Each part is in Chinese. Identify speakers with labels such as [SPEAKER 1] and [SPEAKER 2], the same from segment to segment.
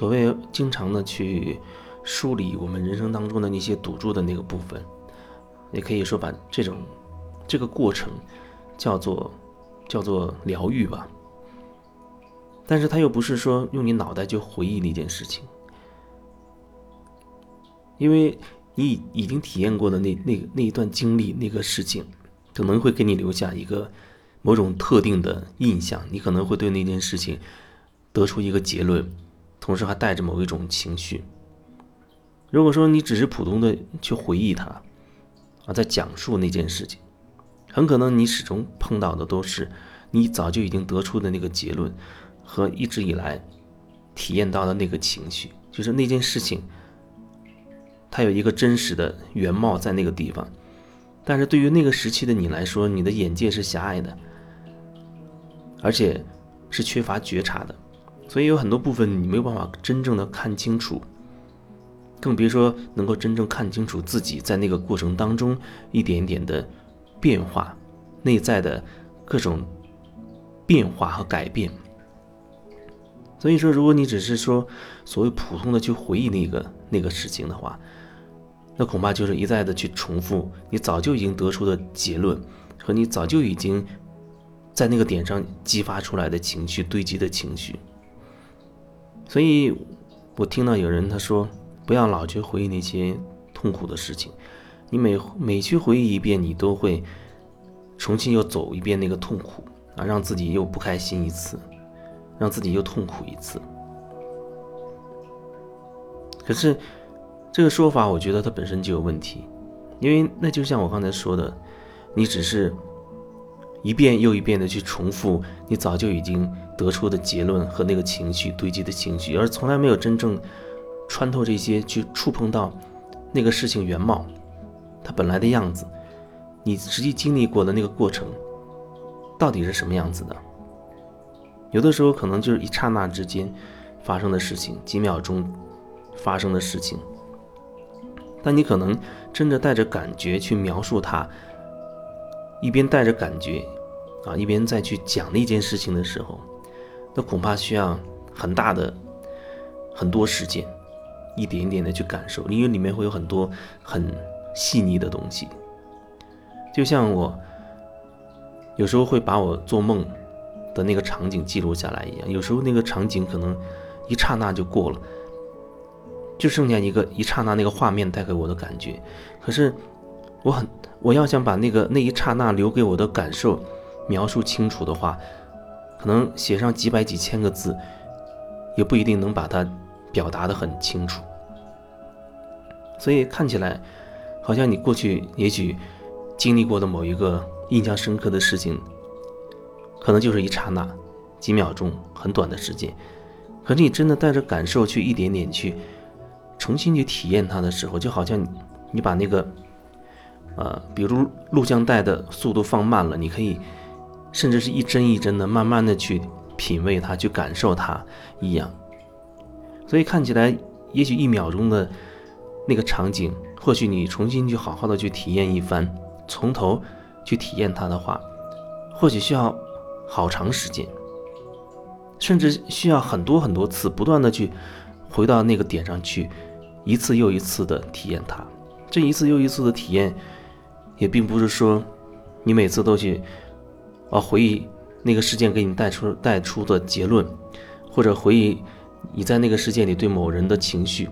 [SPEAKER 1] 所谓经常的去梳理我们人生当中的那些堵住的那个部分，也可以说把这种这个过程叫做叫做疗愈吧。但是他又不是说用你脑袋就回忆那件事情，因为你已经体验过的那那那一段经历那个事情，可能会给你留下一个某种特定的印象，你可能会对那件事情得出一个结论。同时还带着某一种情绪。如果说你只是普通的去回忆它，啊，在讲述那件事情，很可能你始终碰到的都是你早就已经得出的那个结论和一直以来体验到的那个情绪，就是那件事情，它有一个真实的原貌在那个地方。但是对于那个时期的你来说，你的眼界是狭隘的，而且是缺乏觉察的。所以有很多部分你没有办法真正的看清楚，更别说能够真正看清楚自己在那个过程当中一点一点的变化，内在的各种变化和改变。所以说，如果你只是说所谓普通的去回忆那个那个事情的话，那恐怕就是一再的去重复你早就已经得出的结论和你早就已经在那个点上激发出来的情绪堆积的情绪。所以，我听到有人他说，不要老去回忆那些痛苦的事情，你每每去回忆一遍，你都会重新又走一遍那个痛苦啊，让自己又不开心一次，让自己又痛苦一次。可是，这个说法我觉得它本身就有问题，因为那就像我刚才说的，你只是。一遍又一遍的去重复你早就已经得出的结论和那个情绪堆积的情绪，而从来没有真正穿透这些去触碰到那个事情原貌，它本来的样子，你实际经历过的那个过程到底是什么样子的？有的时候可能就是一刹那之间发生的事情，几秒钟发生的事情，但你可能真的带着感觉去描述它。一边带着感觉，啊，一边再去讲那件事情的时候，那恐怕需要很大的很多时间，一点一点的去感受，因为里面会有很多很细腻的东西。就像我有时候会把我做梦的那个场景记录下来一样，有时候那个场景可能一刹那就过了，就剩下一个一刹那那个画面带给我的感觉，可是。我很，我要想把那个那一刹那留给我的感受描述清楚的话，可能写上几百几千个字，也不一定能把它表达的很清楚。所以看起来，好像你过去也许经历过的某一个印象深刻的事情，可能就是一刹那、几秒钟、很短的时间。可是你真的带着感受去一点点去重新去体验它的时候，就好像你把那个。呃，比如录像带的速度放慢了，你可以甚至是一帧一帧的慢慢的去品味它，去感受它一样。所以看起来也许一秒钟的那个场景，或许你重新去好好的去体验一番，从头去体验它的话，或许需要好长时间，甚至需要很多很多次，不断的去回到那个点上去，一次又一次的体验它。这一次又一次的体验。也并不是说，你每次都去，啊回忆那个事件给你带出带出的结论，或者回忆你在那个事件里对某人的情绪。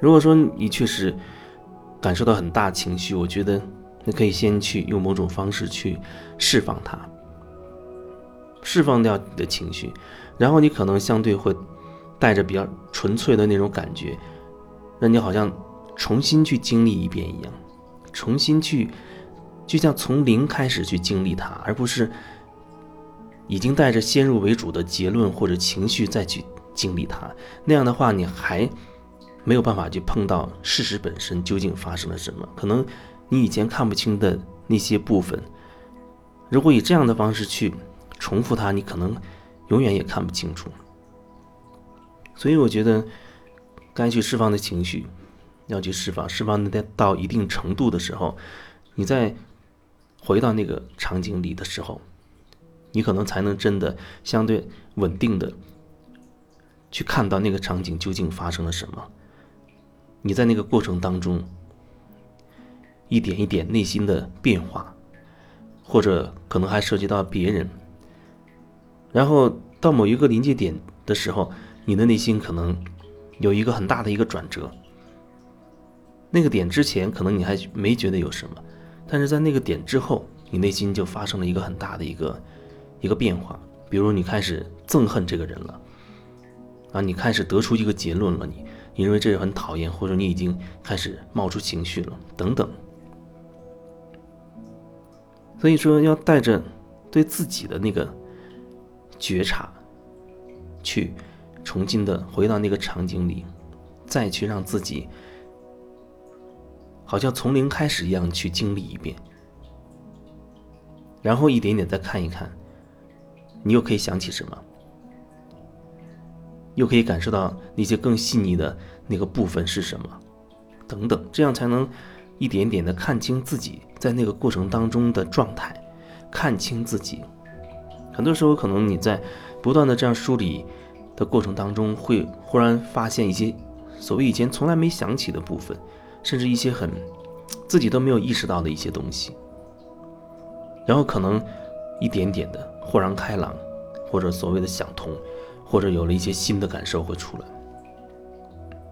[SPEAKER 1] 如果说你确实感受到很大情绪，我觉得你可以先去用某种方式去释放它，释放掉你的情绪，然后你可能相对会带着比较纯粹的那种感觉，让你好像。重新去经历一遍一样，重新去，就像从零开始去经历它，而不是已经带着先入为主的结论或者情绪再去经历它。那样的话，你还没有办法去碰到事实本身究竟发生了什么。可能你以前看不清的那些部分，如果以这样的方式去重复它，你可能永远也看不清楚。所以，我觉得该去释放的情绪。要去释放，释放到到一定程度的时候，你再回到那个场景里的时候，你可能才能真的相对稳定的去看到那个场景究竟发生了什么。你在那个过程当中，一点一点内心的变化，或者可能还涉及到别人。然后到某一个临界点的时候，你的内心可能有一个很大的一个转折。那个点之前，可能你还没觉得有什么，但是在那个点之后，你内心就发生了一个很大的一个一个变化。比如你开始憎恨这个人了，啊，你开始得出一个结论了，你你认为这人很讨厌，或者你已经开始冒出情绪了，等等。所以说，要带着对自己的那个觉察，去重新的回到那个场景里，再去让自己。好像从零开始一样去经历一遍，然后一点点再看一看，你又可以想起什么，又可以感受到那些更细腻的那个部分是什么，等等，这样才能一点点的看清自己在那个过程当中的状态，看清自己。很多时候，可能你在不断的这样梳理的过程当中，会忽然发现一些所谓以前从来没想起的部分。甚至一些很自己都没有意识到的一些东西，然后可能一点点的豁然开朗，或者所谓的想通，或者有了一些新的感受会出来。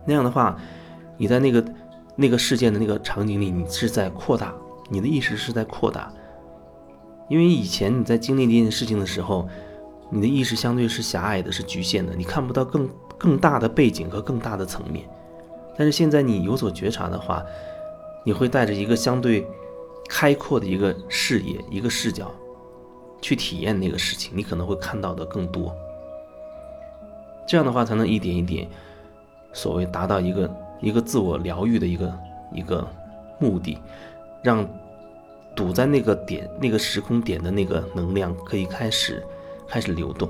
[SPEAKER 1] 那样的话，你在那个那个事件的那个场景里，你是在扩大你的意识是在扩大，因为以前你在经历这件事情的时候，你的意识相对是狭隘的，是局限的，你看不到更更大的背景和更大的层面。但是现在你有所觉察的话，你会带着一个相对开阔的一个视野、一个视角，去体验那个事情，你可能会看到的更多。这样的话，才能一点一点，所谓达到一个一个自我疗愈的一个一个目的，让堵在那个点、那个时空点的那个能量可以开始开始流动，